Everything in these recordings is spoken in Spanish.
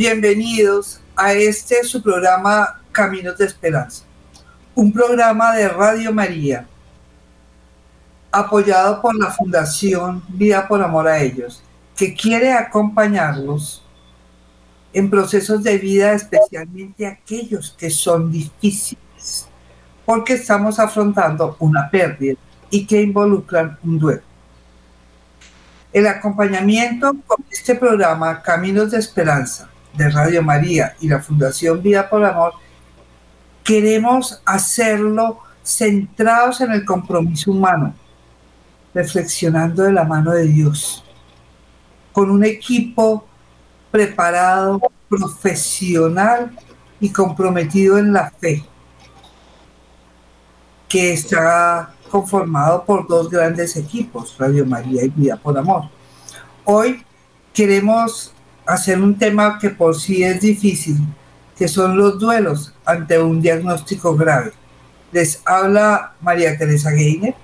bienvenidos a este su programa Caminos de Esperanza, un programa de Radio María apoyado por la Fundación Vida por Amor a Ellos, que quiere acompañarlos en procesos de vida, especialmente aquellos que son difíciles, porque estamos afrontando una pérdida y que involucran un duelo. El acompañamiento con este programa Caminos de Esperanza de Radio María y la Fundación Vida por Amor, queremos hacerlo centrados en el compromiso humano, reflexionando de la mano de Dios, con un equipo preparado, profesional y comprometido en la fe, que está conformado por dos grandes equipos, Radio María y Vida por Amor. Hoy queremos hacer un tema que por sí es difícil, que son los duelos ante un diagnóstico grave. Les habla María Teresa Geiner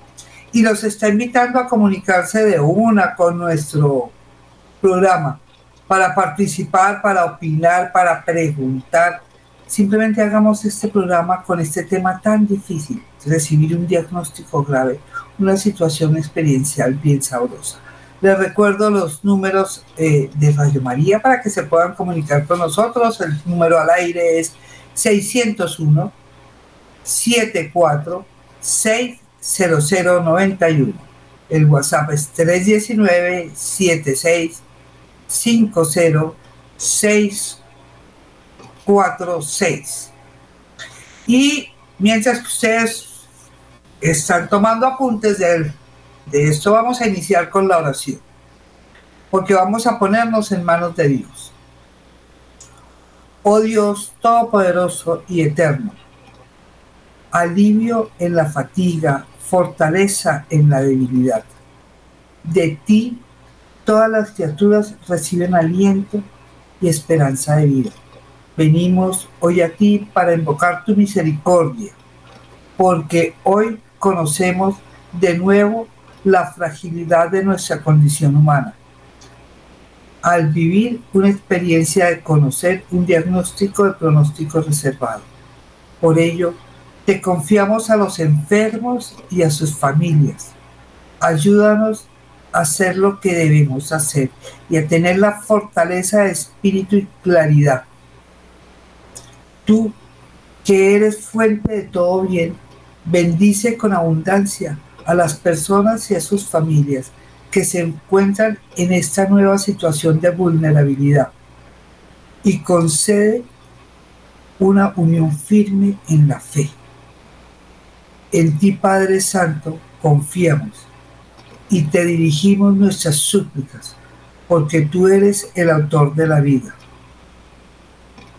y los está invitando a comunicarse de una con nuestro programa para participar, para opinar, para preguntar. Simplemente hagamos este programa con este tema tan difícil, recibir un diagnóstico grave, una situación experiencial bien sabrosa. Les recuerdo los números eh, de Radio María para que se puedan comunicar con nosotros. El número al aire es 601 74 60091. El WhatsApp es 319 76 50 646. Y mientras ustedes están tomando apuntes de, de esto, vamos a iniciar con la oración. Porque vamos a ponernos en manos de Dios. Oh Dios Todopoderoso y Eterno, alivio en la fatiga, fortaleza en la debilidad. De ti todas las criaturas reciben aliento y esperanza de vida. Venimos hoy a ti para invocar tu misericordia, porque hoy conocemos de nuevo la fragilidad de nuestra condición humana. Al vivir una experiencia de conocer un diagnóstico de pronóstico reservado. Por ello, te confiamos a los enfermos y a sus familias. Ayúdanos a hacer lo que debemos hacer y a tener la fortaleza de espíritu y claridad. Tú, que eres fuente de todo bien, bendice con abundancia a las personas y a sus familias que se encuentran en esta nueva situación de vulnerabilidad y concede una unión firme en la fe. En ti, Padre Santo, confiamos y te dirigimos nuestras súplicas, porque tú eres el autor de la vida.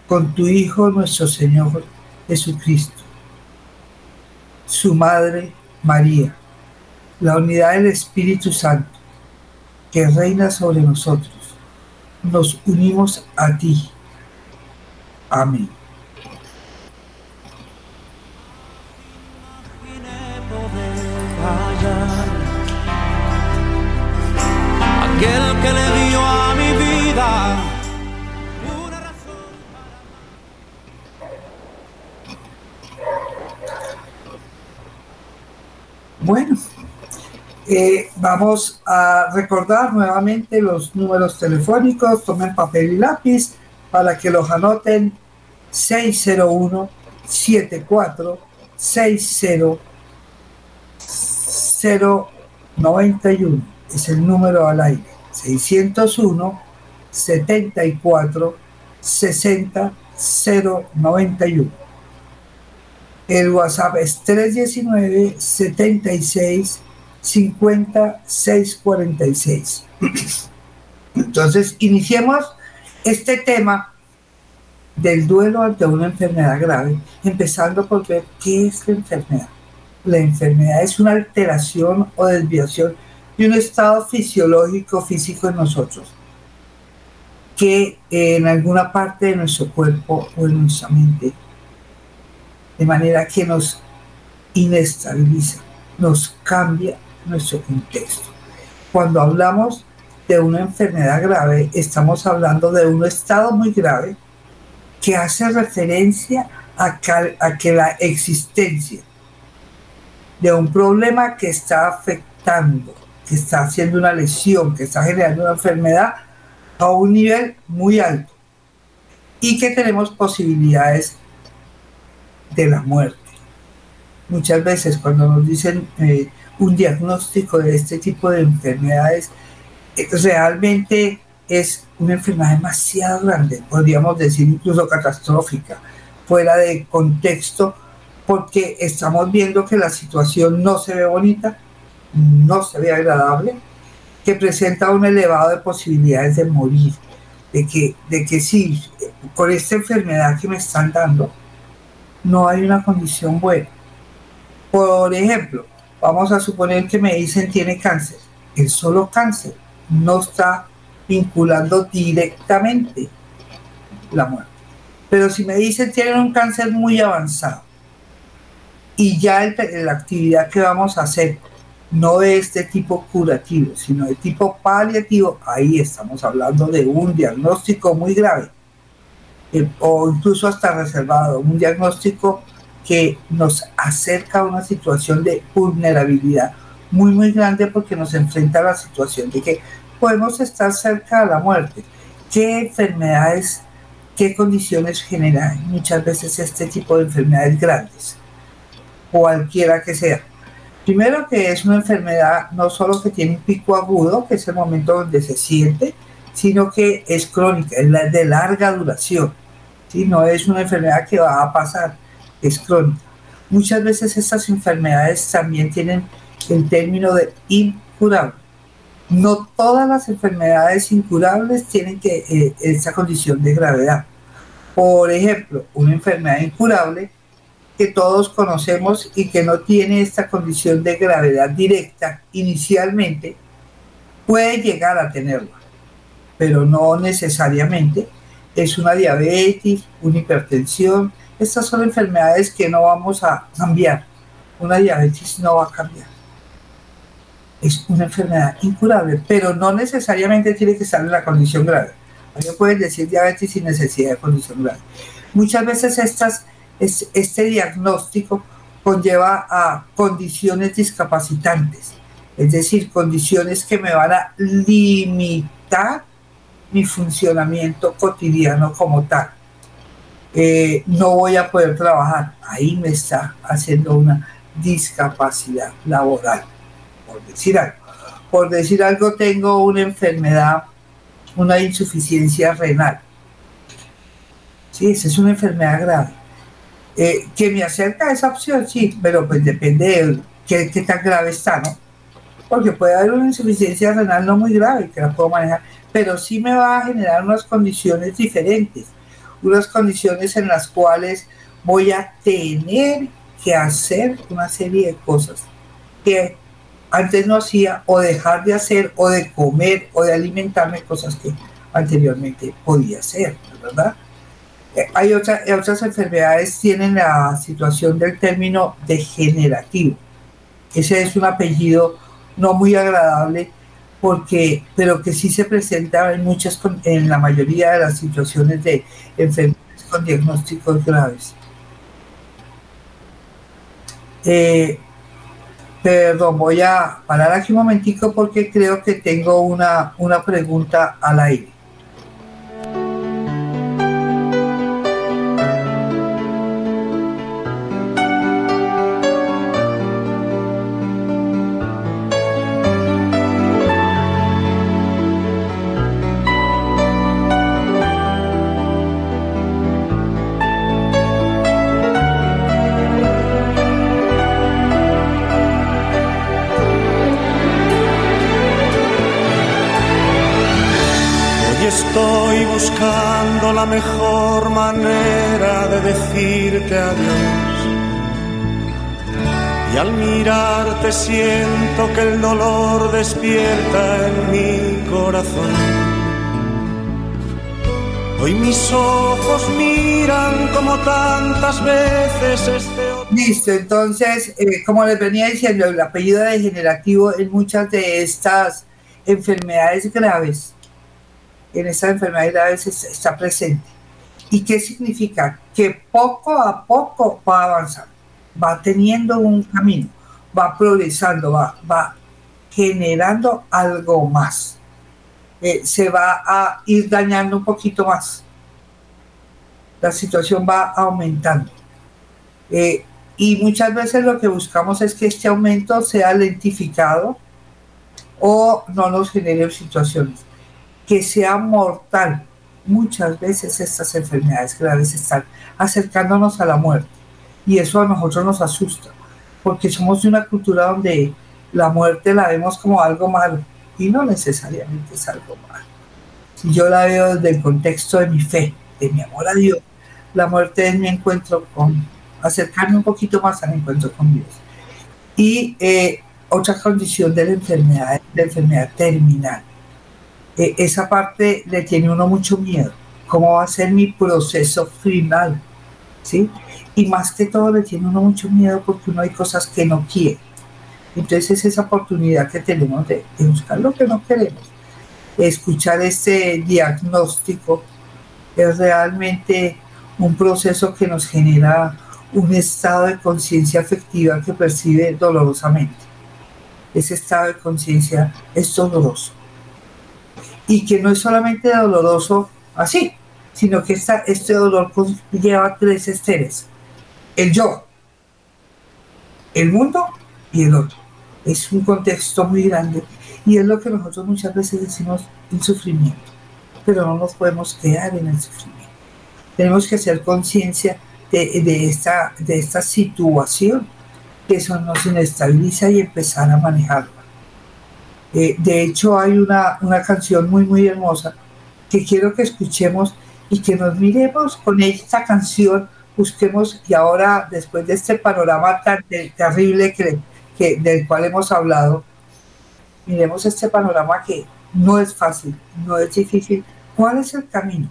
Con tu Hijo nuestro Señor Jesucristo, su Madre María, la unidad del Espíritu Santo, que reina sobre nosotros, nos unimos a ti. Amén. aquel que le dio a mi vida Bueno, eh, vamos a recordar nuevamente los números telefónicos. Tomen papel y lápiz para que los anoten 601 74 60 091 es el número al aire. 601 74 60 091. El WhatsApp es 319 76 50 646. Entonces, iniciemos este tema del duelo ante una enfermedad grave, empezando por ver qué es la enfermedad. La enfermedad es una alteración o desviación y un estado fisiológico físico en nosotros que en alguna parte de nuestro cuerpo o en nuestra mente, de manera que nos inestabiliza, nos cambia nuestro contexto. Cuando hablamos de una enfermedad grave, estamos hablando de un estado muy grave que hace referencia a que, la existencia de un problema que está afectando, que está haciendo una lesión, que está generando una enfermedad a un nivel muy alto y que tenemos posibilidades de la muerte. Muchas veces cuando nos dicen eh, un diagnóstico de este tipo de enfermedades, eh, realmente es una enfermedad demasiado grande, podríamos decir incluso catastrófica, fuera de contexto, porque estamos viendo que la situación no se ve bonita, no se ve agradable, que presenta un elevado de posibilidades de morir, de que, de que sí, con esta enfermedad que me están dando, no hay una condición buena. Por ejemplo, vamos a suponer que me dicen tiene cáncer. El solo cáncer no está vinculando directamente la muerte. Pero si me dicen tienen un cáncer muy avanzado y ya la actividad que vamos a hacer no es de tipo curativo, sino de tipo paliativo, ahí estamos hablando de un diagnóstico muy grave eh, o incluso hasta reservado, un diagnóstico que nos acerca a una situación de vulnerabilidad muy, muy grande porque nos enfrenta a la situación de que podemos estar cerca de la muerte. ¿Qué enfermedades, qué condiciones generan muchas veces este tipo de enfermedades grandes? Cualquiera que sea. Primero que es una enfermedad no solo que tiene un pico agudo, que es el momento donde se siente, sino que es crónica, es de larga duración. No es una enfermedad que va a pasar, es crónica. Muchas veces estas enfermedades también tienen el término de incurable no todas las enfermedades incurables tienen que, eh, esa condición de gravedad. Por ejemplo, una enfermedad incurable que todos conocemos y que no tiene esta condición de gravedad directa inicialmente, puede llegar a tenerla, pero no necesariamente. Es una diabetes, una hipertensión. Estas son enfermedades que no vamos a cambiar. Una diabetes no va a cambiar es una enfermedad incurable, pero no necesariamente tiene que estar en la condición grave. No pueden decir diabetes sin necesidad de condición grave. Muchas veces este diagnóstico conlleva a condiciones discapacitantes, es decir, condiciones que me van a limitar mi funcionamiento cotidiano como tal. Eh, no voy a poder trabajar, ahí me está haciendo una discapacidad laboral por decir algo. Por decir algo, tengo una enfermedad, una insuficiencia renal. Sí, esa es una enfermedad grave. Eh, que me acerca a esa opción, sí, pero pues depende de qué, qué, tan grave está, ¿no? Porque puede haber una insuficiencia renal no muy grave que la puedo manejar, pero sí me va a generar unas condiciones diferentes, unas condiciones en las cuales voy a tener que hacer una serie de cosas que antes no hacía o dejar de hacer o de comer o de alimentarme cosas que anteriormente podía hacer, ¿verdad? Eh, hay otra, otras enfermedades tienen la situación del término degenerativo. Ese es un apellido no muy agradable porque pero que sí se presenta en muchas en la mayoría de las situaciones de enfermedades con diagnósticos graves. Eh, Perdón, voy a parar aquí un momentico porque creo que tengo una, una pregunta al aire. La mejor manera de decirte adiós. Y al mirarte siento que el dolor despierta en mi corazón. Hoy mis ojos miran como tantas veces este... Listo, entonces, eh, como les venía diciendo, el apellido degenerativo en muchas de estas enfermedades graves, en estas enfermedades graves está presente. ¿Y qué significa? Que poco a poco va avanzando, va teniendo un camino, va progresando, va, va generando algo más. Eh, se va a ir dañando un poquito más. La situación va aumentando. Eh, y muchas veces lo que buscamos es que este aumento sea lentificado o no nos genere situaciones. Que sea mortal. Muchas veces estas enfermedades graves están acercándonos a la muerte. Y eso a nosotros nos asusta. Porque somos de una cultura donde la muerte la vemos como algo malo. Y no necesariamente es algo malo. Si yo la veo desde el contexto de mi fe, de mi amor a Dios, la muerte es mi encuentro con acercarme un poquito más al encuentro con Dios. Y eh, otra condición de la enfermedad, de enfermedad terminal. Eh, esa parte le tiene uno mucho miedo. ¿Cómo va a ser mi proceso final? ¿Sí? Y más que todo le tiene uno mucho miedo porque uno hay cosas que no quiere. Entonces es esa oportunidad que tenemos de buscar lo que no queremos. Escuchar este diagnóstico es realmente un proceso que nos genera un estado de conciencia afectiva que percibe dolorosamente. Ese estado de conciencia es doloroso. Y que no es solamente doloroso así, sino que esta, este dolor lleva tres esteres. El yo, el mundo y el otro. Es un contexto muy grande y es lo que nosotros muchas veces decimos el sufrimiento, pero no nos podemos quedar en el sufrimiento. Tenemos que hacer conciencia de, esta, de esta situación que eso nos inestabiliza y empezar a manejarla. Eh, de hecho, hay una, una canción muy, muy hermosa que quiero que escuchemos y que nos miremos con esta canción, busquemos y ahora, después de este panorama tan terrible que, que, del cual hemos hablado, miremos este panorama que no es fácil, no es difícil. ¿Cuál es el camino?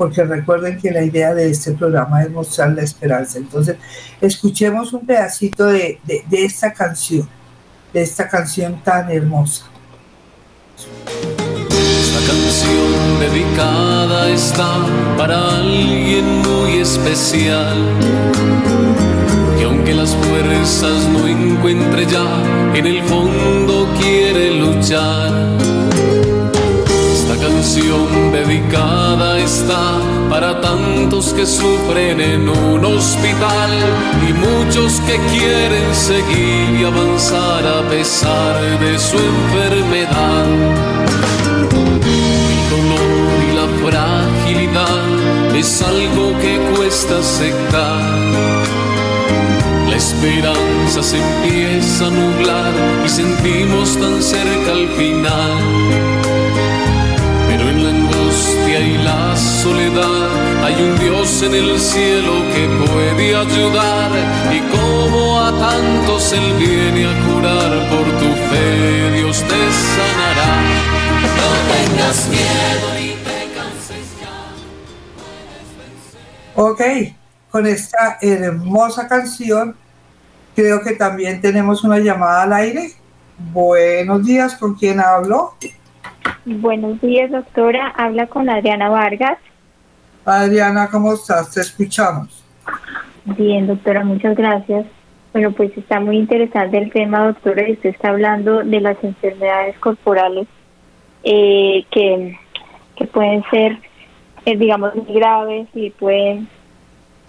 porque recuerden que la idea de este programa es mostrar la esperanza. Entonces, escuchemos un pedacito de, esta canción, de esta canción tan hermosa. Esta canción dedicada está para alguien muy especial, que aunque las fuerzas no encuentre ya, en el fondo quiere luchar canción dedicada está para tantos que sufren en un hospital y muchos que quieren seguir y avanzar a pesar de su enfermedad. El dolor y la fragilidad es algo que cuesta aceptar. La esperanza se empieza a nublar y sentimos tan cerca al final soledad hay un Dios en el cielo que puede ayudar y como a tantos Él viene a curar por tu fe Dios te sanará. No tengas miedo ni te canses ya. Ok, con esta hermosa canción creo que también tenemos una llamada al aire. Buenos días, ¿con quién hablo? Buenos días, doctora. Habla con Adriana Vargas. Adriana, ¿cómo estás? Te escuchamos. Bien, doctora, muchas gracias. Bueno, pues está muy interesante el tema, doctora, y usted está hablando de las enfermedades corporales eh, que, que pueden ser, eh, digamos, muy graves y pueden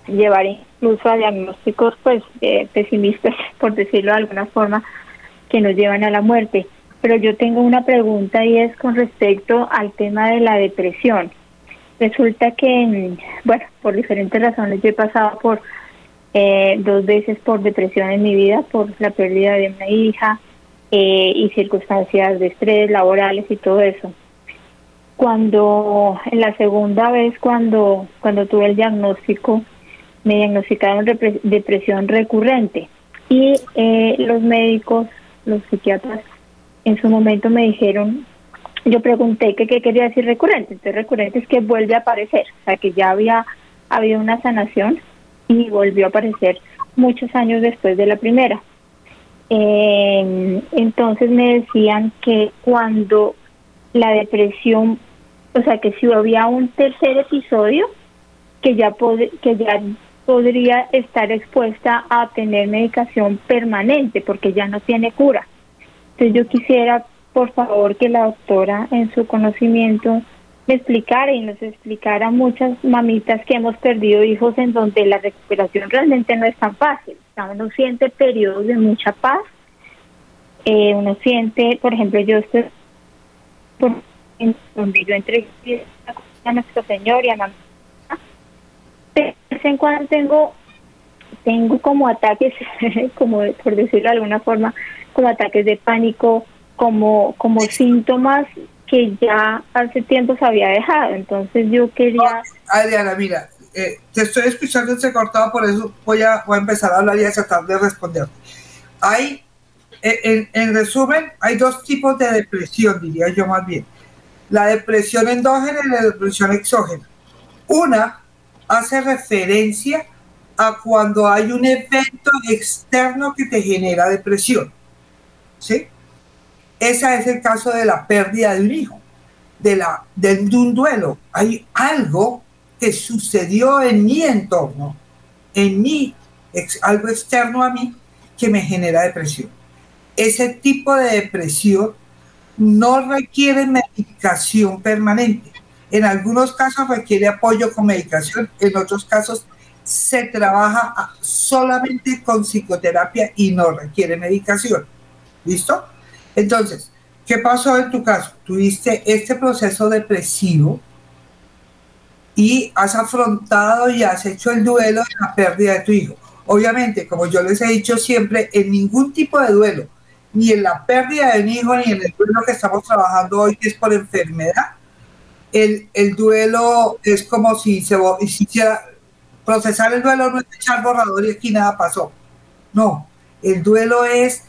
llevar incluso a diagnósticos pues eh, pesimistas, por decirlo de alguna forma, que nos llevan a la muerte. Pero yo tengo una pregunta y es con respecto al tema de la depresión. Resulta que, bueno, por diferentes razones yo he pasado por eh, dos veces por depresión en mi vida, por la pérdida de una hija eh, y circunstancias de estrés laborales y todo eso. Cuando, en la segunda vez, cuando, cuando tuve el diagnóstico, me diagnosticaron depresión recurrente y eh, los médicos, los psiquiatras, en su momento me dijeron, yo pregunté qué quería decir recurrente. Entonces recurrente es que vuelve a aparecer, o sea que ya había habido una sanación y volvió a aparecer muchos años después de la primera. Eh, entonces me decían que cuando la depresión, o sea, que si había un tercer episodio, que ya, que ya podría estar expuesta a tener medicación permanente porque ya no tiene cura. Entonces yo quisiera, por favor, que la doctora en su conocimiento me explicara y nos explicara muchas mamitas que hemos perdido hijos en donde la recuperación realmente no es tan fácil. Uno siente periodos de mucha paz, eh, uno siente, por ejemplo, yo estoy por, donde yo entregué a nuestro Señor y a mamá de vez en cuando tengo tengo como ataques, como por decirlo de alguna forma, como ataques de pánico, como como síntomas que ya hace tiempo se había dejado. Entonces yo quería... Adriana, mira, eh, te estoy escuchando cortado, por eso voy a, voy a empezar a hablar y a tratar de responder. Hay, eh, en, en resumen, hay dos tipos de depresión, diría yo más bien. La depresión endógena y la depresión exógena. Una hace referencia a cuando hay un evento externo que te genera depresión. ¿Sí? Ese es el caso de la pérdida de un hijo, de, un duelo. Hay algo que sucedió en mi entorno, en mí, algo externo a mí, que me genera depresión. Ese tipo de depresión no requiere medicación permanente. En algunos casos requiere apoyo con medicación, en otros casos se trabaja solamente con psicoterapia y no requiere medicación. ¿Listo? Entonces, ¿qué pasó en tu caso? Tuviste este proceso depresivo y has afrontado y has hecho el duelo de la pérdida de tu hijo. Obviamente, como yo les he dicho siempre, en ningún tipo de duelo, ni en la pérdida de un hijo, ni en el duelo que estamos trabajando hoy, que es por enfermedad, el, el duelo es como si se procesar el duelo no es echar borrador y aquí nada pasó. No, el duelo es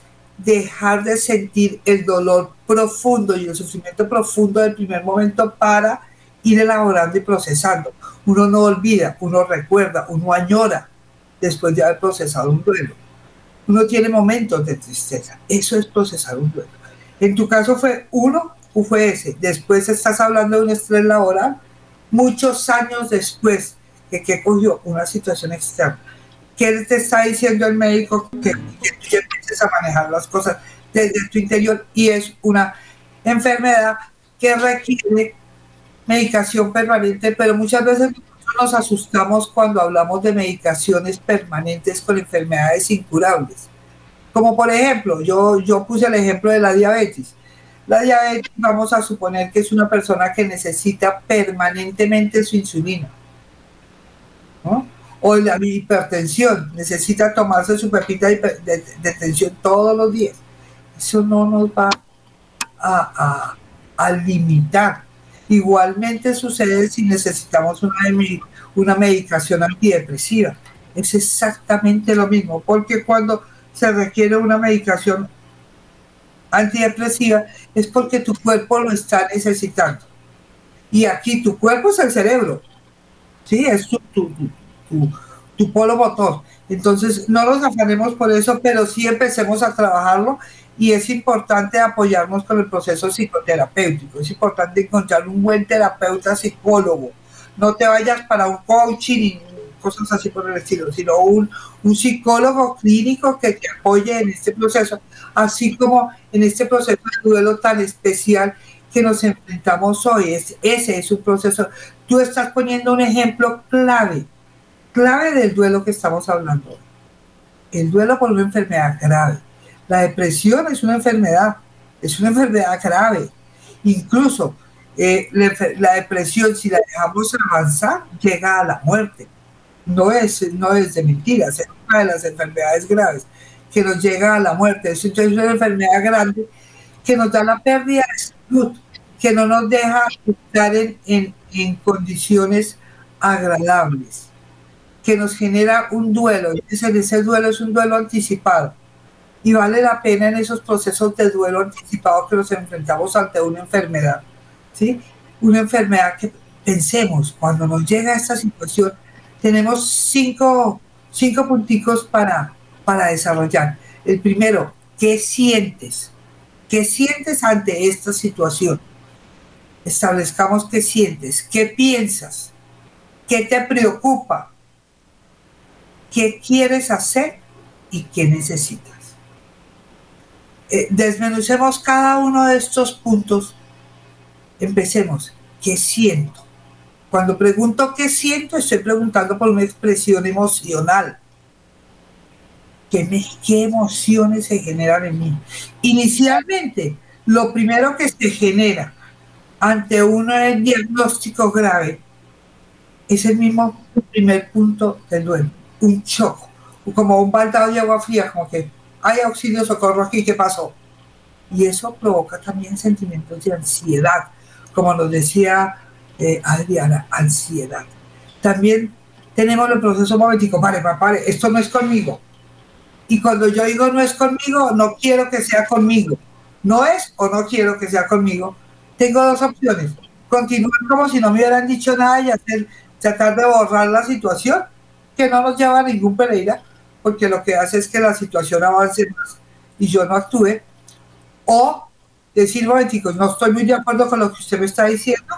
dejar de sentir el dolor profundo y el sufrimiento profundo del primer momento para ir elaborando y procesando. Uno no olvida, uno recuerda, uno añora después de haber procesado un duelo. Uno tiene momentos de tristeza. Eso es procesar un duelo. En tu caso fue uno fue ese. Después estás hablando de un estrés laboral, muchos años después de que cogió una situación externa. ¿Qué te está diciendo el médico? Que, que tú empieces a manejar las cosas desde tu interior y es una enfermedad que requiere medicación permanente, pero muchas veces nos asustamos cuando hablamos de medicaciones permanentes con enfermedades incurables. Como por ejemplo, yo, yo puse el ejemplo de la diabetes. La diabetes vamos a suponer que es una persona que necesita permanentemente su insulina. O la hipertensión, necesita tomarse su pepita de, tensión todos los días. Eso no nos va a, limitar. Igualmente sucede si necesitamos una, una medicación antidepresiva. Es exactamente lo mismo, porque cuando se requiere una medicación antidepresiva es porque tu cuerpo lo está necesitando. Y aquí tu cuerpo es el cerebro, ¿sí? Es tu, polo motor. Entonces, no nos afanemos por eso, pero sí empecemos a trabajarlo y es importante apoyarnos con el proceso psicoterapéutico. Es importante encontrar un buen terapeuta psicólogo. No te vayas para un coaching cosas así por el estilo, sino un, un psicólogo clínico que te apoye en este proceso, así como en este proceso de duelo tan especial que nos enfrentamos hoy. Es, ese es un proceso. Tú estás poniendo un ejemplo clave, clave del duelo que estamos hablando. El duelo por una enfermedad grave. La depresión es una enfermedad, es una enfermedad grave. Incluso eh, la, depresión, si la dejamos avanzar, llega a la muerte no es, no es de mentiras, es una de las enfermedades graves que nos llega a la muerte. Es una enfermedad grande que nos da la pérdida de salud, que no nos deja estar en, en, condiciones agradables, que nos genera un duelo. Ese, duelo es un duelo anticipado. Y vale la pena en esos procesos de duelo anticipado que nos enfrentamos ante una enfermedad. ¿sí? Una enfermedad que pensemos, cuando nos llega esta situación, tenemos cinco, cinco punticos para, para desarrollar. El primero, ¿qué sientes? ¿Qué sientes ante esta situación? establezcamos qué sientes, qué piensas, qué te preocupa, qué quieres hacer y qué necesitas. Eh, desmenucemos cada uno de estos puntos. Empecemos. ¿Qué siento? Cuando pregunto qué siento, estoy preguntando por una expresión emocional. ¿Qué, emociones se generan en mí? Inicialmente, lo primero que se genera ante un diagnóstico grave es el mismo primer punto del duelo, un shock, como un baldado de agua fría, como que hay auxilio, socorro aquí, ¿qué pasó? Y eso provoca también sentimientos de ansiedad, como nos decía eh, Adriana, ansiedad. También tenemos el proceso momentico, vale, papá, esto no es conmigo. Y cuando yo digo no es conmigo, no quiero que sea conmigo. No es o no quiero que sea conmigo. Tengo dos opciones. Continuar como si no me hubieran dicho nada y hacer, tratar de borrar la situación, que no nos lleva a ningún Pereira, porque lo que hace es que la situación avance más y yo no actúe. O decir, momentico, no estoy muy de acuerdo con lo que usted me está diciendo,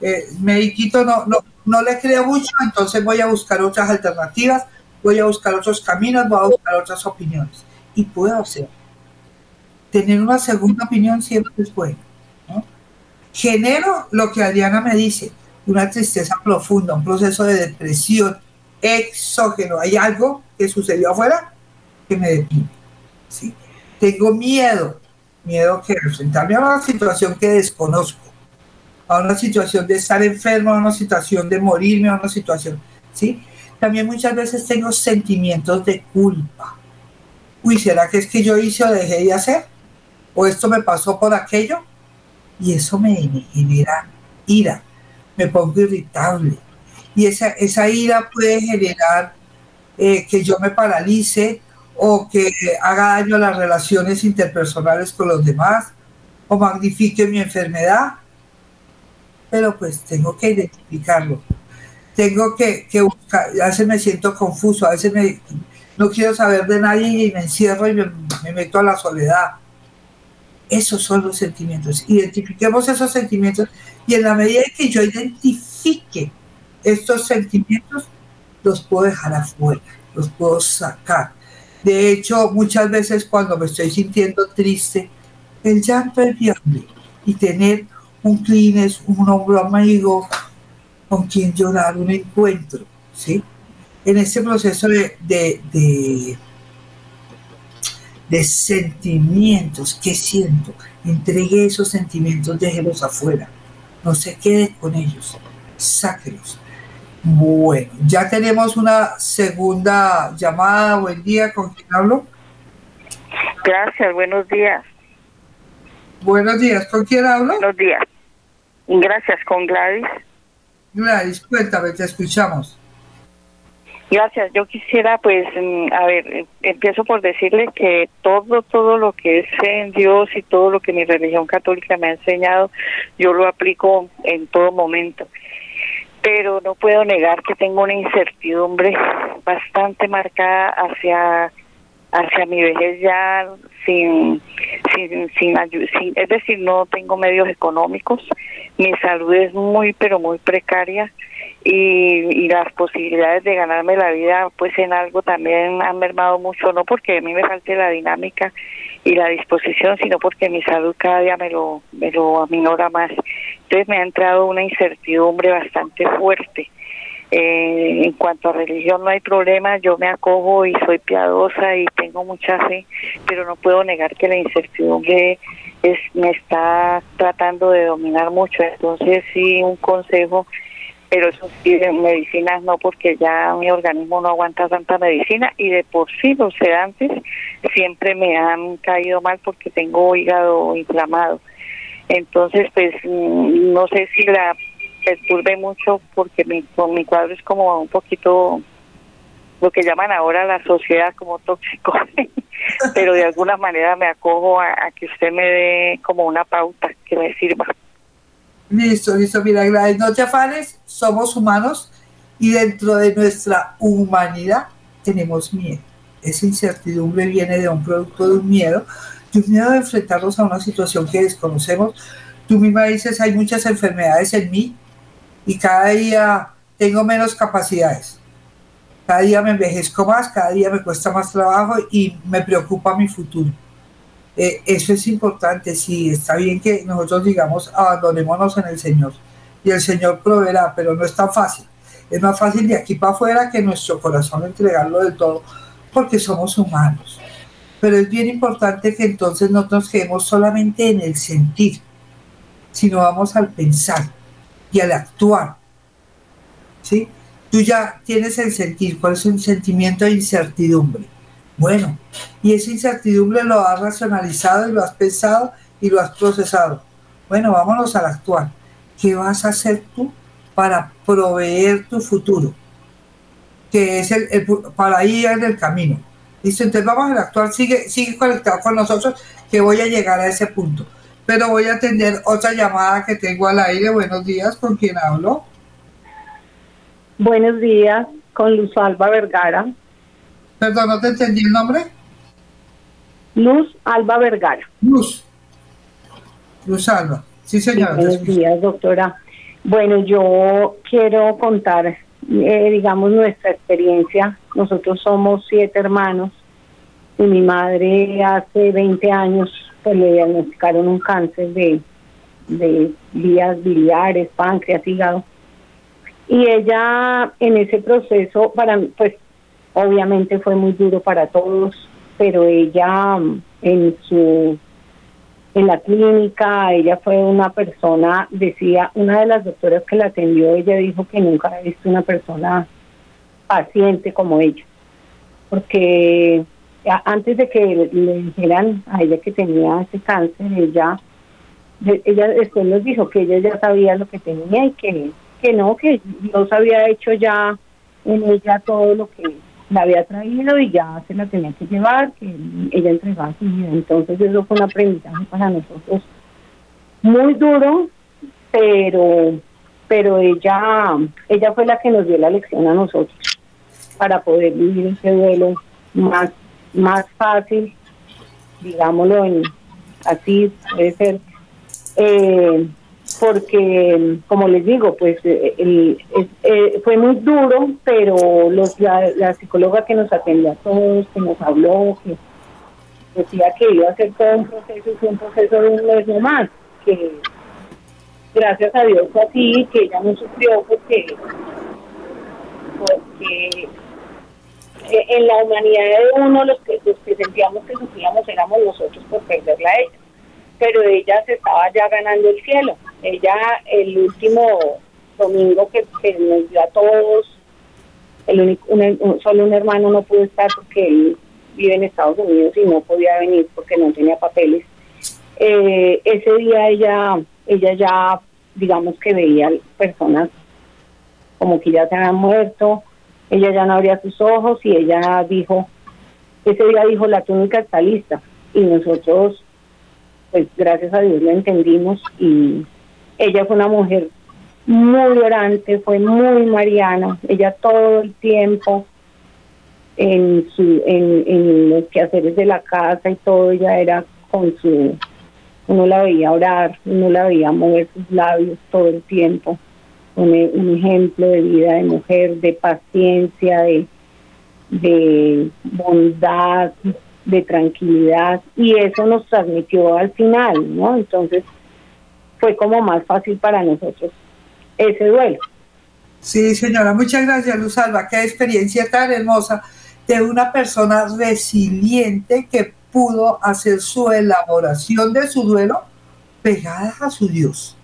eh, Mediquito no, no, no le creo mucho, entonces voy a buscar otras alternativas, voy a buscar otros caminos, voy a buscar otras opiniones. Y puedo hacer. Tener una segunda opinión siempre es bueno. Genero lo que Adriana me dice, una tristeza profunda, un proceso de depresión exógeno. Hay algo que sucedió afuera que me deprime. ¿sí? Tengo miedo, miedo que enfrentarme a una situación que desconozco, a una situación de estar enfermo, a una situación de morirme, a una situación, ¿sí? También muchas veces tengo sentimientos de culpa. Uy, ¿será que es que yo hice o dejé de hacer? ¿O esto me pasó por aquello? Y eso me genera ira, me pongo irritable. Y esa, esa ira puede generar eh, que yo me paralice o que haga daño a las relaciones interpersonales con los demás o magnifique mi enfermedad. Pero pues tengo que identificarlo. Tengo que, buscar, a veces me siento confuso, a veces me, no quiero saber de nadie y me encierro y me, me meto a la soledad. Esos son los sentimientos. Identifiquemos esos sentimientos y en la medida que yo identifique estos sentimientos, los puedo dejar afuera, los puedo sacar. De hecho, muchas veces cuando me estoy sintiendo triste, el llanto es viable y tener un clines, un hombro amigo con quien llorar, un encuentro, ¿sí? En ese proceso de, de, de, sentimientos, ¿qué siento? Entregue esos sentimientos, déjelos afuera. No se quede con ellos, sáquelos. Bueno, ya tenemos una segunda llamada. Buen día, ¿con quién hablo? Gracias, buenos días. Buenos días, ¿con quién hablo? Buenos días. Gracias, con Gladys. Gladys, cuéntame, te escuchamos. Gracias, yo quisiera pues, mm, a ver, empiezo por decirle que todo, todo lo que es en Dios y todo lo que mi religión católica me ha enseñado, yo lo aplico en todo momento pero no puedo negar que tengo una incertidumbre bastante marcada hacia hacia mi vejez ya sin sin, sin, sin es decir no tengo medios económicos mi salud es muy pero muy precaria y, y las posibilidades de ganarme la vida pues en algo también han mermado mucho no porque a mí me falte la dinámica y la disposición sino porque mi salud cada día me lo me lo aminora más entonces me ha entrado una incertidumbre bastante fuerte eh, en cuanto a religión no hay problema, yo me acojo y soy piadosa y tengo mucha fe, pero no puedo negar que la incertidumbre es, me está tratando de dominar mucho. Entonces sí, un consejo pero eso sí, medicinas no, porque ya mi organismo no aguanta tanta medicina y de por sí los sedantes siempre me han caído mal porque tengo hígado inflamado. Entonces, pues mm, no sé si la perturbe mucho porque mi, mi cuadro es como un poquito lo que llaman ahora la sociedad como tóxico, pero de alguna manera me acojo a que usted me dé como una pauta que me sirva. Listo, listo, mira, no te afanes, somos humanos y dentro de nuestra humanidad tenemos miedo. Esa incertidumbre viene de un producto de un miedo, de un miedo de enfrentarnos a una situación que desconocemos, Tú misma dices, hay muchas enfermedades en mí y cada día tengo menos capacidades. Cada día me envejezco más, cada día me cuesta más trabajo y me preocupa mi futuro. Eh, eso es importante, sí, está bien que nosotros digamos abandonémonos en el Señor y el Señor proveerá, pero no es tan fácil. Es más fácil de aquí para afuera que nuestro corazón entregarlo del todo, porque somos humanos. Pero es bien importante que entonces no nos quedemos solamente en el sentir, sino vamos al pensar y al actuar. ¿Sí? Tú ya tienes el sentir, ¿cuál es un sentimiento de incertidumbre? Bueno, y esa incertidumbre lo has racionalizado y lo has pensado y lo has procesado. Bueno, vámonos al actuar. ¿Qué vas a hacer tú para proveer tu futuro, que es el, para ir en el camino. Listo, entonces vamos a actuar, sigue, sigue conectado con nosotros, que voy a llegar a ese punto. Pero voy a atender otra llamada que tengo al aire. Buenos días, ¿con quién hablo? Buenos días, con Luz Alba Vergara. Perdón, ¿no te entendí el nombre? Luz Alba Vergara. Luz. Luz Alba. Sí, señora. buenos días, doctora. Bueno, yo quiero contar, eh, digamos, nuestra experiencia. Nosotros somos siete hermanos y mi madre hace 20 años pues, le diagnosticaron un cáncer de, de vías biliares, páncreas, hígado. Y ella en ese proceso, para pues obviamente fue muy duro para todos, pero ella en su en la clínica, ella fue una persona, decía, una de las doctoras que la atendió, ella dijo que nunca había visto una persona paciente como ella, porque antes de que le, dijeran a ella que tenía ese cáncer, ella, ella después nos dijo que ella ya sabía lo que tenía y que, que no, que Dios había hecho ya en ella todo lo que la había traído y ya se la tenía que llevar, que ella entregaba su vida. Entonces eso fue un aprendizaje para nosotros muy duro, pero pero ella ella fue la que nos dio la lección a nosotros para poder vivir ese duelo más más fácil, digámoslo en, así puede ser. Eh, porque, como les digo, pues eh, eh, fue muy duro, pero los, la, psicóloga que nos atendió a todos, que nos habló, que decía que iba a ser todo un proceso, fue un proceso de un mes no más, que gracias a Dios así, que ella no sufrió porque, porque eh, en la humanidad de uno los que, los que sentíamos que sufríamos éramos nosotros por perderla a ella pero ella se estaba ya ganando el cielo. Ella el último domingo que, nos dio a todos, el único, solo un hermano no pudo estar porque él vive en Estados Unidos y no podía venir porque no tenía papeles. Eh, ese día ella, ella ya, digamos que veía personas como que ya se habían muerto, ella ya no abría sus ojos y ella dijo, ese día dijo, la túnica está lista. Y nosotros pues gracias a Dios lo entendimos y ella fue una mujer muy orante, fue muy mariana, ella todo el tiempo en, su, en, en los quehaceres de la casa y todo, ella era con su, uno la veía orar, uno la veía mover sus labios todo el tiempo, un, un ejemplo de vida de mujer, de paciencia, de, de bondad, de tranquilidad. Y eso nos transmitió al final, ¿no? Entonces fue como más fácil para nosotros ese duelo. Sí, señora, muchas gracias, Luz Alba. Qué experiencia tan hermosa de una persona resiliente que pudo hacer su elaboración de su duelo pegada a su Dios,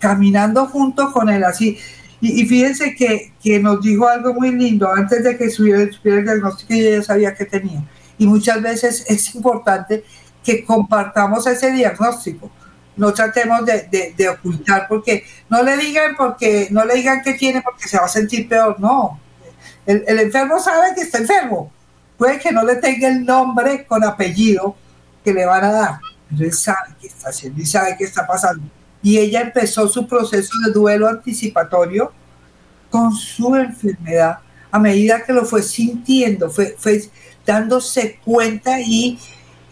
caminando junto con él así. Y, fíjense que, que, nos dijo algo muy lindo antes de que subiera, el diagnóstico y ella sabía que tenía y muchas veces es importante que compartamos ese diagnóstico. No tratemos de, ocultar porque no le digan porque no le digan que tiene porque se va a sentir peor. No, el, enfermo sabe que está enfermo. Puede que no le tenga el nombre con apellido que le van a dar, pero él sabe qué está haciendo y sabe qué está pasando. Y ella empezó su proceso de duelo anticipatorio con su enfermedad a medida que lo fue sintiendo, fue, fue dándose cuenta y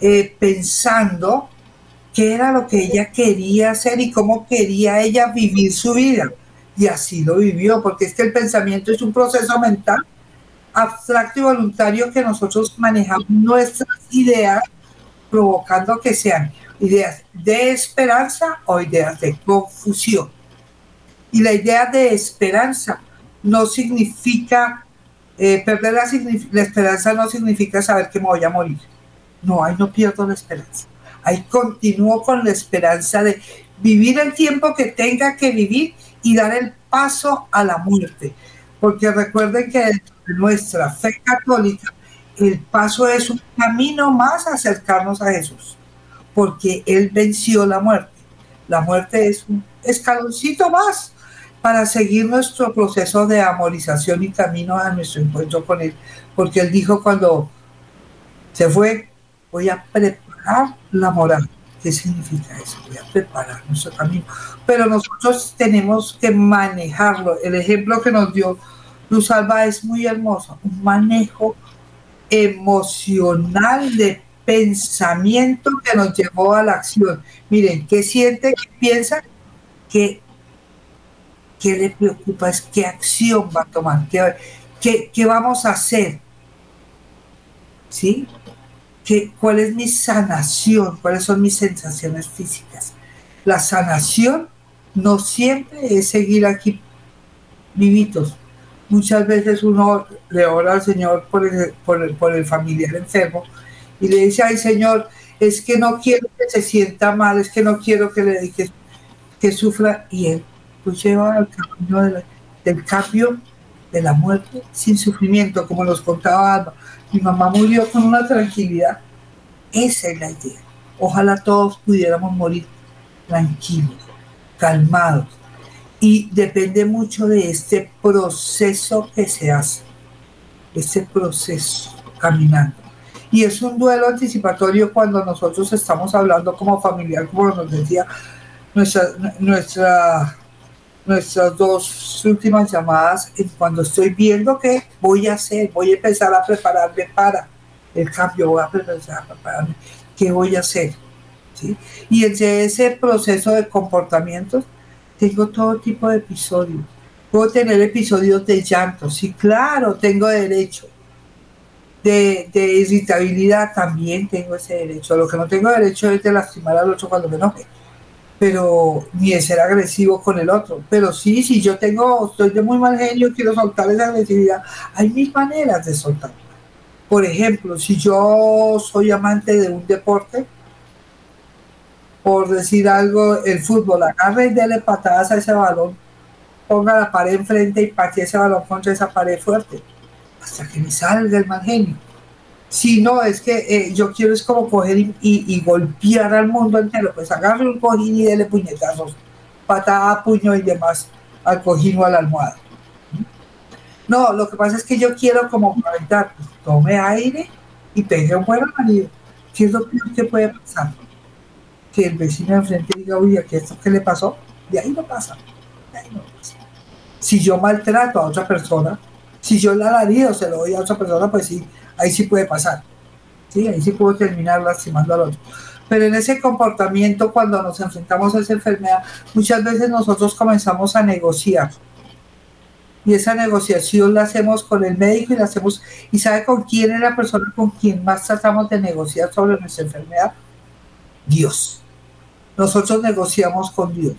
eh, pensando qué era lo que ella quería hacer y cómo quería ella vivir su vida. Y así lo vivió, porque es que el pensamiento es un proceso mental abstracto y voluntario que nosotros manejamos nuestras ideas, provocando que sean ideas de esperanza o ideas de confusión. Y la idea de esperanza no significa, eh, perder la, la esperanza no significa saber que me voy a morir. No, ahí no pierdo la esperanza. Ahí continúo con la esperanza de vivir el tiempo que tenga que vivir y dar el paso a la muerte. Porque recuerden que nuestra fe católica, el paso es un camino más a acercarnos a Jesús, porque Él venció la muerte. La muerte es un escaloncito más para seguir nuestro proceso de amorización y camino a nuestro encuentro con Él, porque Él dijo cuando se fue, voy a preparar la moral. ¿Qué significa eso? Voy a preparar nuestro camino. Pero nosotros tenemos que manejarlo. El ejemplo que nos dio Luz Alba es muy hermoso, un manejo emocional de pensamiento que nos llevó a la acción. Miren, ¿qué siente? ¿Qué piensa? ¿Qué, qué le preocupa? Es qué acción va a tomar, qué, qué, vamos a hacer. ¿Sí? ¿Qué, ¿Cuál es mi sanación? ¿Cuáles son mis sensaciones físicas? La sanación no siempre es seguir aquí vivitos, muchas veces uno le ora al Señor por el, por el, familiar enfermo y le dice, ay Señor, es que no quiero que se sienta mal, es que no quiero que le que, que sufra y él lo lleva al camino del cambio de la muerte sin sufrimiento, como nos contaba Alba. Mi mamá murió con una tranquilidad. Esa es la idea. Ojalá todos pudiéramos morir tranquilos, calmados, y depende mucho de este proceso que se hace, este proceso caminando. Y es un duelo anticipatorio cuando nosotros estamos hablando como familiar, como nos decía nuestra, nuestra, nuestras dos últimas llamadas, cuando estoy viendo que voy a hacer, voy a empezar a prepararme para el cambio, voy a empezar a prepararme, ¿qué voy a hacer? Y entre ese proceso de comportamientos, tengo todo tipo de episodios. Puedo tener episodios de llanto, sí, claro, tengo derecho. De, irritabilidad también tengo ese derecho. Lo que no tengo derecho es de lastimar al otro cuando me enoje. Pero ni de ser agresivo con el otro. Pero sí, si yo tengo, estoy de muy mal genio, quiero soltar esa agresividad, hay mil maneras de soltarla. Por ejemplo, si yo soy amante de un deporte, por decir algo, el fútbol, agarre y dele patadas a ese balón, ponga la pared enfrente y patee ese balón contra esa pared fuerte, hasta que me salga el mal genio. Si no, es que eh, yo quiero es como coger y, golpear al mundo entero, pues agarre un cojín y dele puñetazos, patada, puño y demás al cojín o a la almohada. No, lo que pasa es que yo quiero como comentar, pues, tome aire y pegue un buen marido. ¿Qué es lo peor que puede pasar? que el vecino de enfrente diga, uy, ¿qué, esto qué le pasó? De ahí no pasa. Si yo maltrato a otra persona, si yo la o se lo doy a otra persona, pues sí, ahí sí puede pasar. ¿sí? Ahí sí puedo terminar lastimando al otro. Pero en ese comportamiento, cuando nos enfrentamos a esa enfermedad, muchas veces nosotros comenzamos a negociar. Y esa negociación la hacemos con el médico y la hacemos, y sabe con quién es la persona con quien más tratamos de negociar sobre nuestra enfermedad. Dios nosotros negociamos con Dios.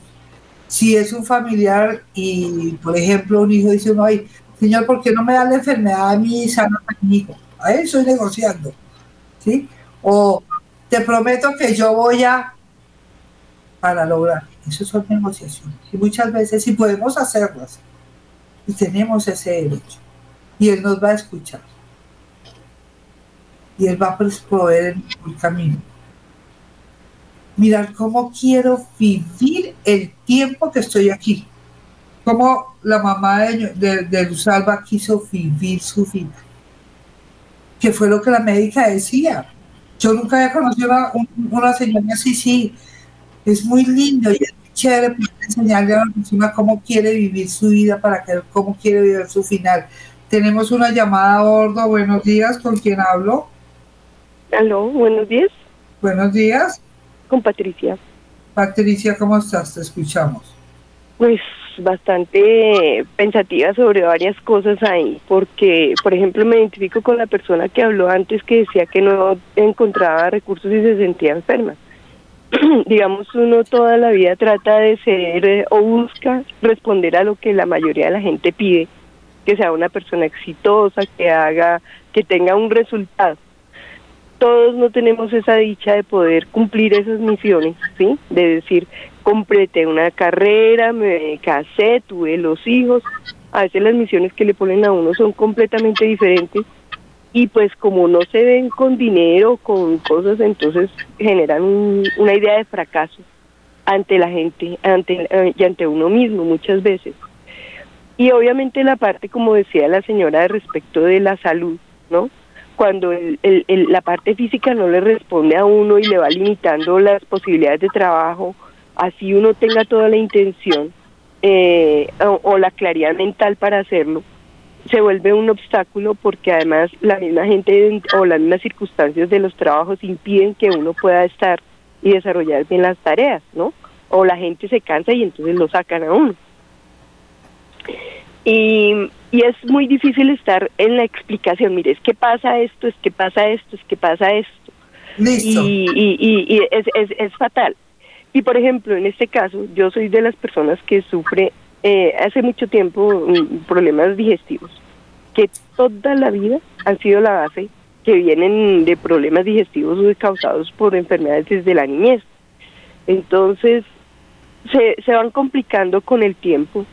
Si es un familiar y, por ejemplo, un hijo dice uno, ay, Señor, ¿por qué no me da la enfermedad a mi sano a mi hijo? A él estoy negociando. ¿Sí? O te prometo que yo voy a para lograr. Eso son negociaciones. Y muchas veces sí podemos hacerlas. Y tenemos ese derecho. Y Él nos va a escuchar. Y Él va a proveer el camino mirar cómo quiero vivir el tiempo que estoy aquí. Como la mamá de, de, de Luzalba quiso vivir su vida. Que fue lo que la médica decía. Yo nunca había conocido a una, señora así, sí. Es muy lindo y es muy chévere enseñarle a la persona cómo quiere vivir su vida para que cómo quiere vivir su final. Tenemos una llamada a bordo. Buenos días, ¿con quién hablo? Aló, buenos días. Buenos días. con Patricia. Patricia, ¿cómo estás? Te escuchamos. Pues bastante pensativa sobre varias cosas ahí, porque, por ejemplo, me identifico con la persona que habló antes que decía que no encontraba recursos y se sentía enferma. Digamos, uno toda la vida trata de ser eh, o busca responder a lo que la mayoría de la gente pide, que sea una persona exitosa, que haga, que tenga un resultado. Todos no tenemos esa dicha de poder cumplir esas misiones, ¿sí? De decir, completé una carrera, me casé, tuve los hijos. A veces las misiones que le ponen a uno son completamente diferentes y pues como no se ven con dinero, con cosas, entonces generan una idea de fracaso ante la gente ante, eh, y ante uno mismo muchas veces. Y obviamente la parte, como decía la señora, respecto de la salud, ¿no? Cuando el, la parte física no le responde a uno y le va limitando las posibilidades de trabajo, así uno tenga toda la intención eh, o, la claridad mental para hacerlo, se vuelve un obstáculo porque además la misma gente o las mismas circunstancias de los trabajos impiden que uno pueda estar y desarrollar bien las tareas, ¿no? O la gente se cansa y entonces lo sacan a uno. Y, y es muy difícil estar en la explicación, mire, es que pasa esto, es que pasa esto, es que pasa esto. Y, y, y, es, es, es fatal. Y por ejemplo, en este caso, yo soy de las personas que sufre eh, hace mucho tiempo mm, problemas digestivos, que toda la vida han sido la base que vienen de problemas digestivos causados por enfermedades desde la niñez. Entonces, se, se van complicando con el tiempo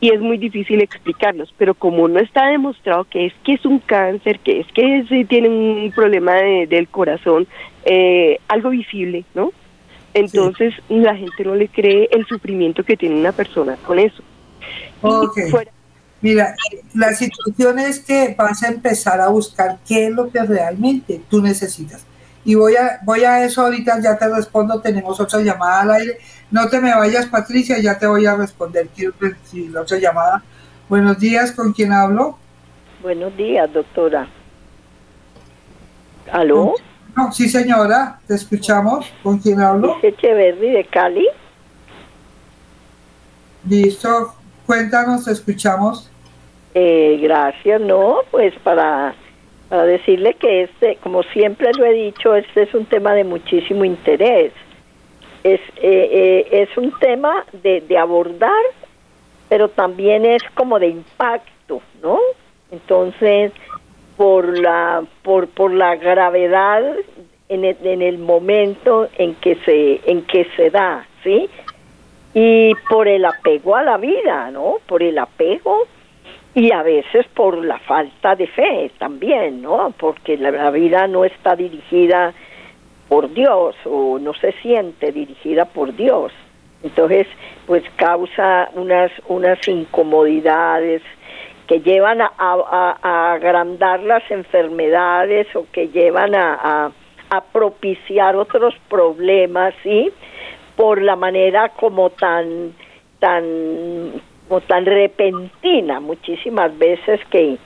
y es muy difícil explicarlos, pero como no está demostrado que es que es un cáncer, que es que se tiene un problema del corazón, eh, algo visible, ¿no? Entonces la gente no le cree el sufrimiento que tiene una persona con eso. Mira, la situación es que vas a empezar a buscar qué es lo que realmente tú necesitas. Y voy a, voy a eso ahorita, ya te respondo, tenemos otra llamada al aire. No te me vayas, Patricia, ya te voy a responder. Quiero la otra llamada. Buenos días, ¿con quién hablo? Buenos días, doctora. ¿Aló? sí, señora, te escuchamos. ¿Con quién hablo? Echeverry de Cali. Listo, cuéntanos, te escuchamos. Eh, gracias, no, pues para, para decirle que este, como siempre lo he dicho, este es un tema de muchísimo interés. Es, eh, eh, es un tema de, de abordar, pero también es como de impacto, ¿no? Entonces, por la por por la gravedad en el, en el momento en que se en que se da sí y por el apego a la vida no por el apego y a veces por la falta de fe también no porque la, vida no está dirigida por Dios o no se siente dirigida por Dios. Entonces pues causa unas unas incomodidades que llevan a, agrandar las enfermedades o que llevan a, propiciar otros problemas, ¿sí? Por la manera como tan, tan, como tan repentina muchísimas veces que,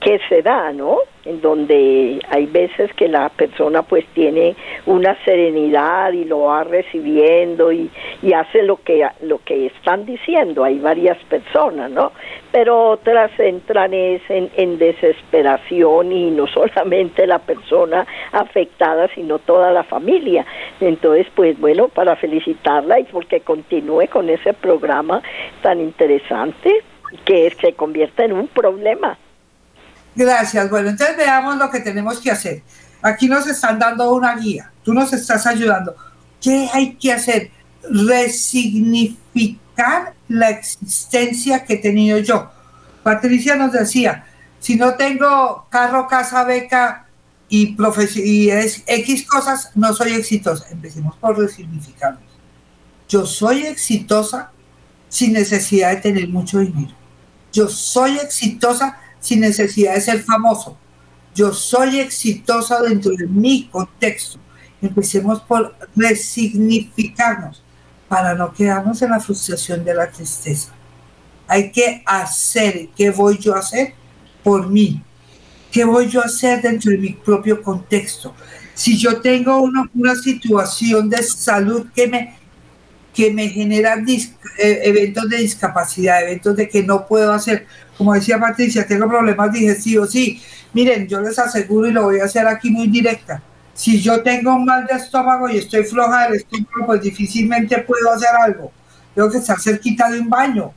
que se da, ¿no? En donde hay veces que la persona pues tiene una serenidad y lo va recibiendo y, y hace lo que lo que están diciendo. Hay varias personas, ¿no? Pero otras entran es en, en desesperación y no solamente la persona afectada, sino toda la familia. Entonces, pues bueno, para felicitarla y porque continúe con ese programa tan interesante que se convierte en un problema. Gracias. Bueno, entonces veamos lo que tenemos que hacer. Aquí nos están dando una guía. Tú nos estás ayudando. ¿Qué hay que hacer? Resignificar la existencia que he tenido yo. Patricia nos decía, si no tengo carro, casa, beca y, y es X cosas, no soy exitosa. Empecemos por resignificarnos. Yo soy exitosa sin necesidad de tener mucho dinero. Yo soy exitosa sin necesidad de ser famoso. Yo soy exitosa dentro de mi contexto. Empecemos por resignificarnos para no quedarnos en la frustración de la tristeza. Hay que hacer, ¿qué voy yo a hacer por mí? ¿Qué voy yo a hacer dentro de mi propio contexto? Si yo tengo una, una situación de salud que me, que me genera dis- eh, eventos de discapacidad, eventos de que no puedo hacer, como decía Patricia, tengo problemas digestivos, sí, miren, yo les aseguro y lo voy a hacer aquí muy directa. Si yo tengo un mal de estómago y estoy floja del estómago, pues difícilmente puedo hacer algo. Tengo que estar cerquita de un baño.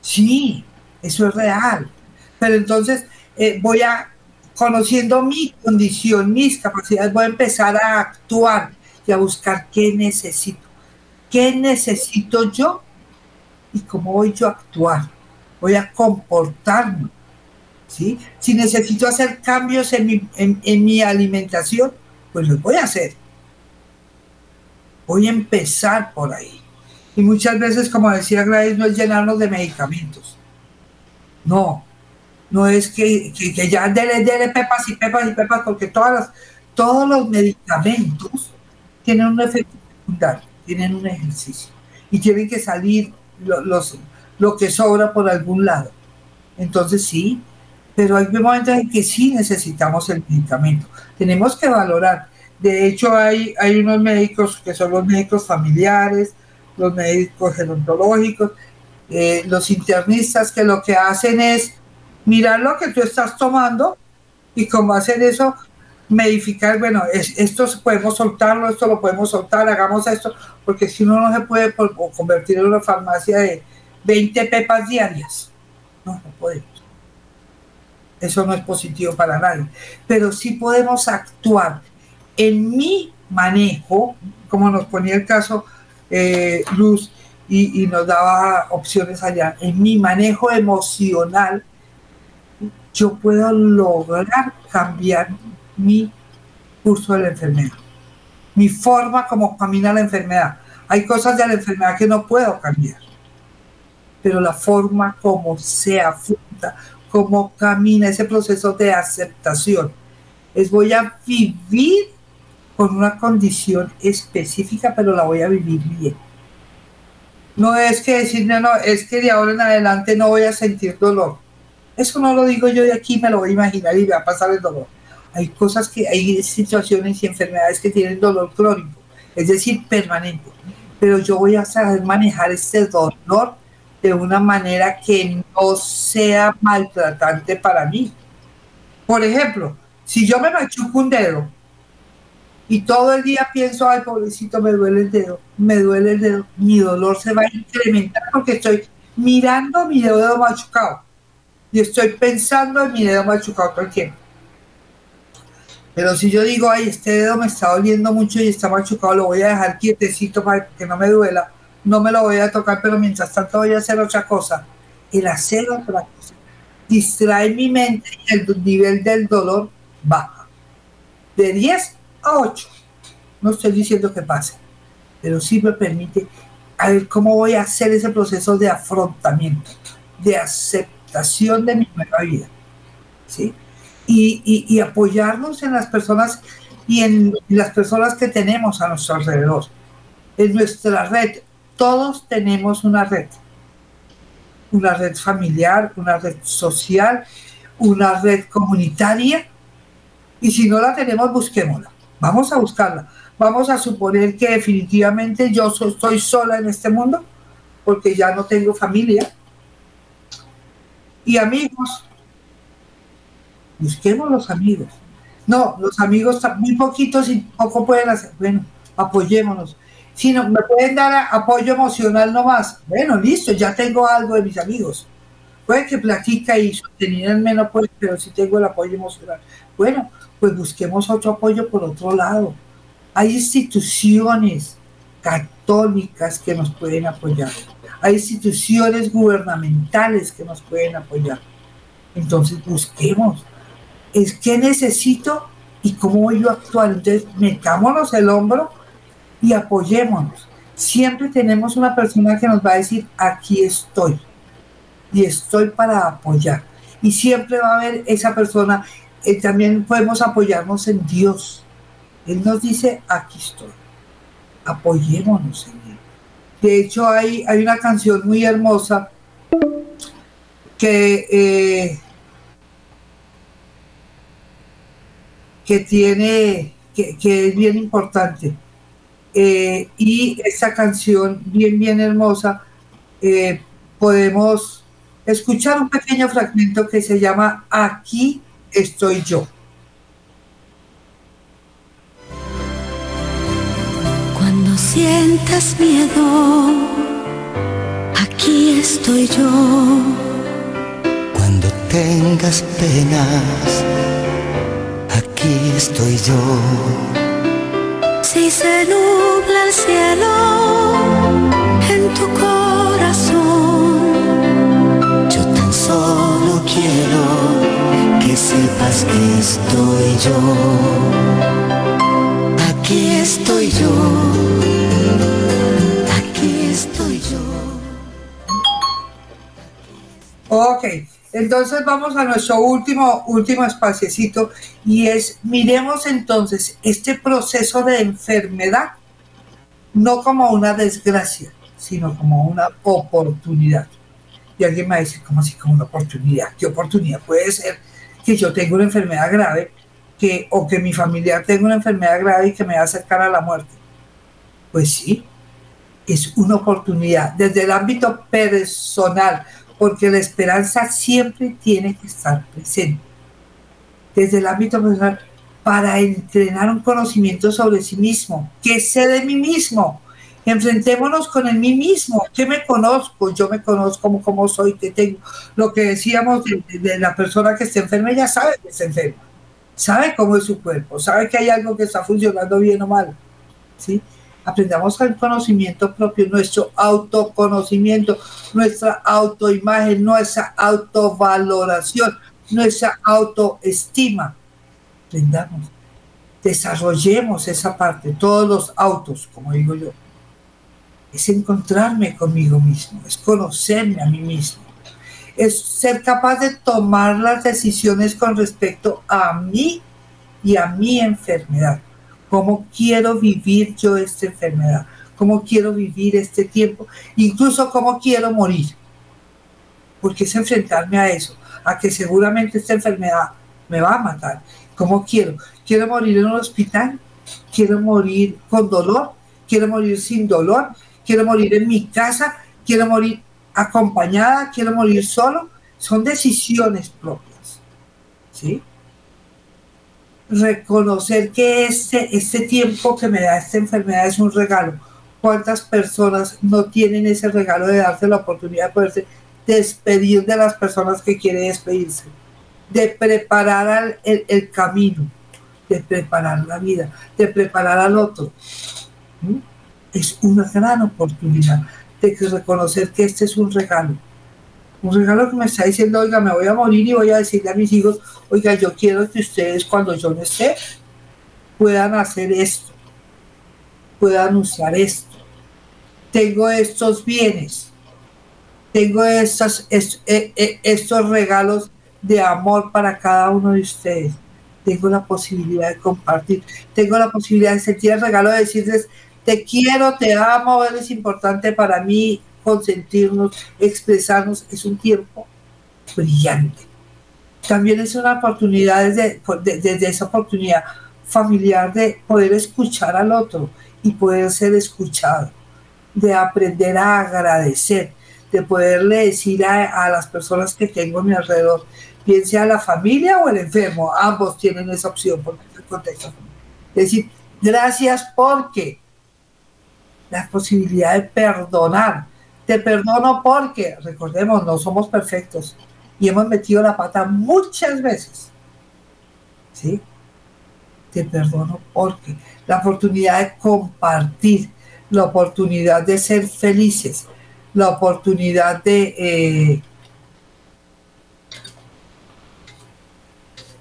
Sí, eso es real. Pero entonces eh, voy a, conociendo mi condición, mis capacidades, voy a empezar a actuar y a buscar qué necesito. ¿Qué necesito yo? ¿Y cómo voy yo a actuar? Voy a comportarme. ¿sí? Si necesito hacer cambios en mi, en, mi alimentación, pues los voy a hacer. Voy a empezar por ahí. Y muchas veces, como decía Gladys, no es llenarnos de medicamentos. No, no es que, que, que ya dele, dele pepas y pepas y pepas, porque todas las, todos los medicamentos tienen un efecto secundario, tienen un ejercicio y tienen que salir lo, los, lo que sobra por algún lado. Entonces sí, pero hay momentos en que sí necesitamos el medicamento. Tenemos que valorar. De hecho, hay, hay unos médicos que son los médicos familiares, los médicos gerontológicos, eh, los internistas que lo que hacen es mirar lo que tú estás tomando y como hacen eso, medificar, bueno, es, esto podemos soltarlo, esto lo podemos soltar, hagamos esto, porque si uno no se puede convertir en una farmacia de 20 pepas diarias, no, no podemos. Eso no es positivo para nadie, pero sí podemos actuar en mi manejo, como nos ponía el caso eh, Luz y nos daba opciones allá, en mi manejo emocional, yo puedo lograr cambiar mi curso de la enfermedad, mi forma como camina la enfermedad. Hay cosas de la enfermedad que no puedo cambiar, pero la forma como se afronta, cómo camina ese proceso de aceptación, es voy a vivir con una condición específica, pero la voy a vivir bien. No es que decir, no, no, es que de ahora en adelante no voy a sentir dolor. Eso no lo digo yo de aquí, me lo voy a imaginar y me va a pasar el dolor. Hay cosas que, hay situaciones y enfermedades que tienen dolor crónico, es decir, permanente. Pero yo voy a saber manejar este dolor de una manera que no sea maltratante para mí. Por ejemplo, si yo me machuco un dedo y todo el día pienso, ay, pobrecito, me duele el dedo, me duele el dedo, mi dolor se va a incrementar porque estoy mirando mi dedo machucado y estoy pensando en mi dedo machucado todo el tiempo. Pero si yo digo, ay, este dedo me está doliendo mucho y está machucado, lo voy a dejar quietecito para que no me duela, no me lo voy a tocar, pero mientras tanto voy a hacer otra cosa. El hacer otra cosa distrae mi mente y el nivel del dolor baja. De 10 a 8. No estoy diciendo que pase, pero sí me permite a ver cómo voy a hacer ese proceso de afrontamiento, de aceptación de mi nueva vida. ¿sí? Y, apoyarnos en las personas y en las personas que tenemos a nuestro alrededor. En nuestra red, todos tenemos una red. Una red familiar, una red social, una red comunitaria. Y si no la tenemos, busquémosla. Vamos a buscarla. Vamos a suponer que definitivamente yo so, estoy sola en este mundo porque ya no tengo familia. Y amigos, busquemos los amigos. No, los amigos muy poquitos y poco pueden hacer. Bueno, apoyémonos. Si no, me pueden dar apoyo emocional nomás. Bueno, listo, ya tengo algo de mis amigos. Puede que platica y sostenerme no puede, pero sí tengo el apoyo emocional. Bueno, pues busquemos otro apoyo por otro lado. Hay instituciones católicas que nos pueden apoyar. Hay instituciones gubernamentales que nos pueden apoyar. Entonces busquemos. Es que necesito y cómo voy yo a actuar. Entonces metámonos el hombro y apoyémonos. Siempre tenemos una persona que nos va a decir, aquí estoy. Y estoy para apoyar. Y siempre va a haber esa persona. Eh, también podemos apoyarnos en Dios. Él nos dice, aquí estoy. Apoyémonos en Él. De hecho, hay, hay una canción muy hermosa que, eh, que tiene, que, es bien importante. Eh, y esta canción, bien, bien hermosa, eh, podemos escuchar un pequeño fragmento que se llama Aquí estoy yo. Cuando sientas miedo, aquí estoy yo. Cuando tengas penas, aquí estoy yo. Si se nubla el cielo en tu corazón, yo tan solo quiero que sepas que estoy yo. Entonces vamos a nuestro último, último y es, miremos entonces este proceso de enfermedad no como una desgracia, sino como una oportunidad. Y alguien me decir, ¿cómo así como una oportunidad? ¿Qué oportunidad puede ser que yo tenga una enfermedad grave que, o que mi familiar tenga una enfermedad grave y que me va a acercar a la muerte? Pues sí, es una oportunidad desde el ámbito personal porque la esperanza siempre tiene que estar presente. Desde el ámbito personal, para entrenar un conocimiento sobre sí mismo. ¿Qué sé de mí mismo? Enfrentémonos con el mí mismo. ¿Qué me conozco? Yo me conozco como, como soy, que tengo. Lo que decíamos de, la persona que está enferma, ya sabe que está enferma. Sabe cómo es su cuerpo, sabe que hay algo que está funcionando bien o mal. ¿sí? Aprendamos el conocimiento propio, nuestro autoconocimiento, nuestra autoimagen, nuestra autovaloración, nuestra autoestima. Aprendamos, desarrollemos esa parte, todos los autos, como digo yo. Es encontrarme conmigo mismo, es conocerme a mí mismo, es ser capaz de tomar las decisiones con respecto a mí y a mi enfermedad cómo quiero vivir yo esta enfermedad, cómo quiero vivir este tiempo, incluso cómo quiero morir. Porque es enfrentarme a eso, a que seguramente esta enfermedad me va a matar. ¿Cómo quiero? ¿Quiero morir en un hospital? ¿Quiero morir con dolor? ¿Quiero morir sin dolor? ¿Quiero morir en mi casa? ¿Quiero morir acompañada? ¿Quiero morir solo? Son decisiones propias. ¿Sí? Reconocer que este, este tiempo que me da esta enfermedad es un regalo. ¿Cuántas personas no tienen ese regalo de darse la oportunidad de poderse despedir de las personas que quieren despedirse? De preparar el, camino, de preparar la vida, de preparar al otro. ¿Mm? Es una gran oportunidad de reconocer que este es un regalo un regalo que me está diciendo, oiga, me voy a morir y voy a decirle a mis hijos, oiga, yo quiero que ustedes cuando yo no esté puedan hacer esto, puedan usar esto. Tengo estos bienes, tengo estos, e, e, estos regalos de amor para cada uno de ustedes. Tengo la posibilidad de compartir, tengo la posibilidad de sentir el regalo de decirles, te quiero, te amo, eres importante para mí, consentirnos, expresarnos, es un tiempo brillante. También es una oportunidad desde, esa oportunidad familiar de poder escuchar al otro y poder ser escuchado, de aprender a agradecer, de poderle decir a, las personas que tengo a mi alrededor, bien sea la familia o el enfermo, ambos tienen esa opción porque el contexto. Es decir, gracias porque la posibilidad de perdonar, te perdono porque, recordemos, no somos perfectos y hemos metido la pata muchas veces. ¿Sí? Te perdono porque la oportunidad de compartir, la oportunidad de ser felices, la oportunidad de, eh,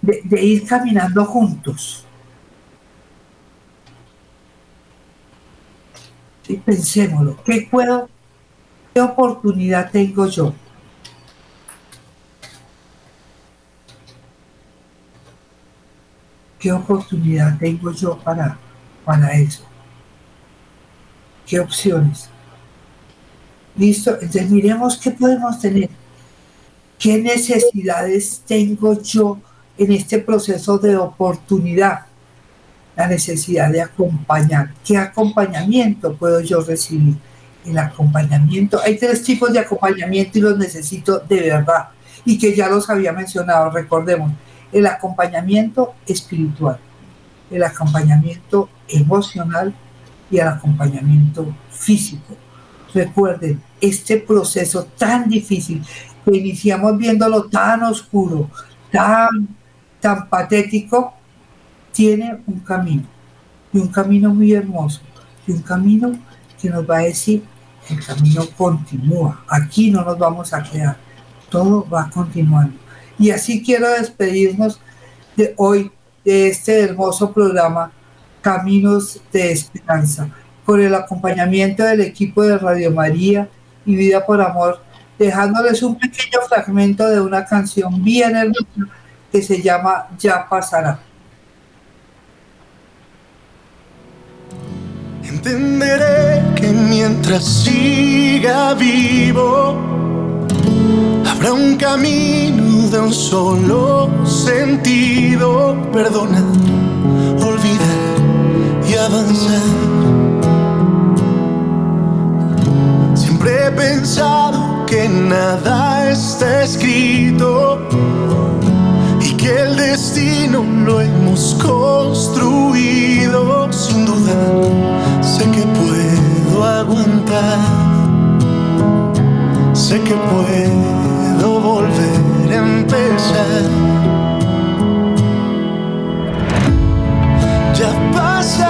de, ir caminando juntos. ¿Sí? Pensémoslo. ¿Qué puedo ¿Qué oportunidad tengo yo? ¿Qué oportunidad tengo yo para, para eso? ¿Qué opciones? Listo, entonces miremos qué podemos tener. ¿Qué necesidades tengo yo en este proceso de oportunidad la necesidad de acompañar. ¿Qué acompañamiento puedo yo recibir? El acompañamiento, hay tres tipos de acompañamiento y los necesito de verdad y que ya los había mencionado, recordemos, el acompañamiento espiritual, el acompañamiento emocional y el acompañamiento físico. Recuerden, este proceso tan difícil, que iniciamos viéndolo tan oscuro, tan, tan patético, tiene un camino, y un camino muy hermoso, y un camino que nos va a decir, el camino continúa, aquí no nos vamos a quedar, todo va continuando. Y así quiero despedirnos de hoy, de este hermoso programa, Caminos de Esperanza, con el acompañamiento del equipo de Radio María y Vida por Amor, dejándoles un pequeño fragmento de una canción bien hermosa que se llama Ya pasará. Entenderé que mientras siga vivo, habrá un camino de un solo sentido. Perdona, olvidar y avanzar. Siempre he pensado que nada está escrito y que el destino lo hemos construido sin duda Sé que puedo sé que puedo volver a empezar. Ya pasa